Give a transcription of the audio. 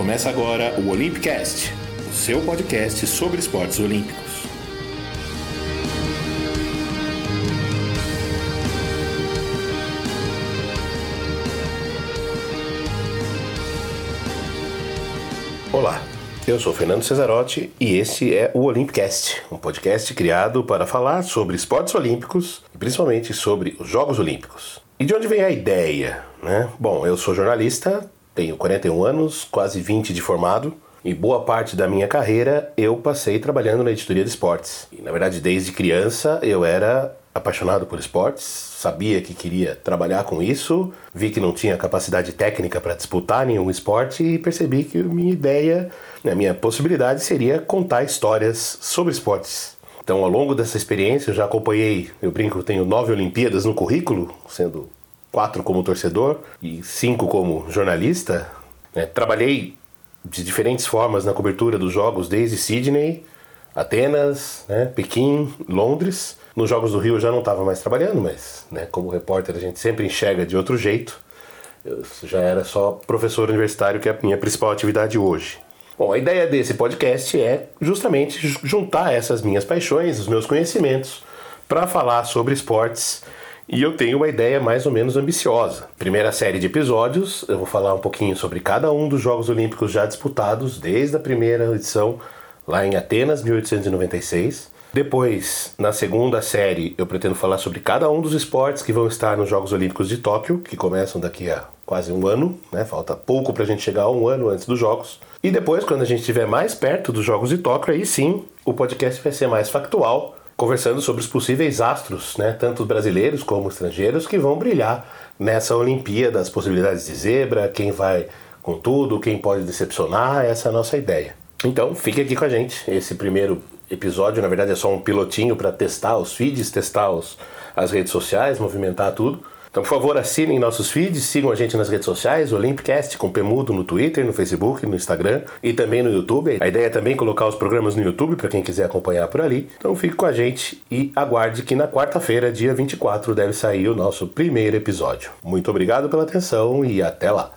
Começa agora o Olympicast, o seu podcast sobre esportes olímpicos. Olá, eu sou Fernando Cesarotti e esse é o Olympicast, um podcast criado para falar sobre esportes olímpicos e principalmente sobre os Jogos Olímpicos. E de onde vem a ideia? Né? Bom, eu sou jornalista, tenho 41 anos, quase 20 de formado, e boa parte da minha carreira eu passei trabalhando na editoria de esportes. E, na verdade, desde criança eu era apaixonado por esportes, sabia que queria trabalhar com isso, vi que não tinha capacidade técnica para disputar nenhum esporte e percebi que minha ideia, a minha possibilidade seria contar histórias sobre esportes. Então, ao longo dessa experiência, eu já acompanhei, eu brinco, tenho nove Olimpíadas no currículo, sendo quatro como torcedor e cinco como jornalista. Né? Trabalhei de diferentes formas na cobertura dos jogos, desde Sydney, Atenas, né? Pequim, Londres. Nos Jogos do Rio eu já não estava mais trabalhando, mas né, como repórter a gente sempre enxerga de outro jeito. Eu já era só professor universitário, que é a minha principal atividade hoje. Bom, a ideia desse podcast é justamente juntar essas minhas paixões, os meus conhecimentos, para falar sobre esportes e eu tenho uma ideia mais ou menos ambiciosa. Primeira série de episódios, eu vou falar um pouquinho sobre cada um dos Jogos Olímpicos já disputados desde a primeira edição lá em Atenas, 1896. Depois, na segunda série, eu pretendo falar sobre cada um dos esportes que vão estar nos Jogos Olímpicos de Tóquio, que começam daqui a quase um ano, né? Falta pouco para a gente chegar a um ano antes dos Jogos. E depois, quando a gente estiver mais perto dos Jogos de Tóquio, aí sim o podcast vai ser mais factual conversando sobre os possíveis astros, né, tanto brasileiros como estrangeiros, que vão brilhar nessa Olimpíada, as possibilidades de zebra, quem vai com tudo, quem pode decepcionar, essa é a nossa ideia. Então, fique aqui com a gente. Esse primeiro episódio, na verdade, é só um pilotinho para testar os feeds, testar os, as redes sociais, movimentar tudo. Então, por favor, assinem nossos feeds, sigam a gente nas redes sociais, o Olympicast com Pemudo no Twitter, no Facebook, no Instagram e também no YouTube. A ideia é também colocar os programas no YouTube para quem quiser acompanhar por ali. Então, fique com a gente e aguarde que na quarta-feira, dia 24, deve sair o nosso primeiro episódio. Muito obrigado pela atenção e até lá!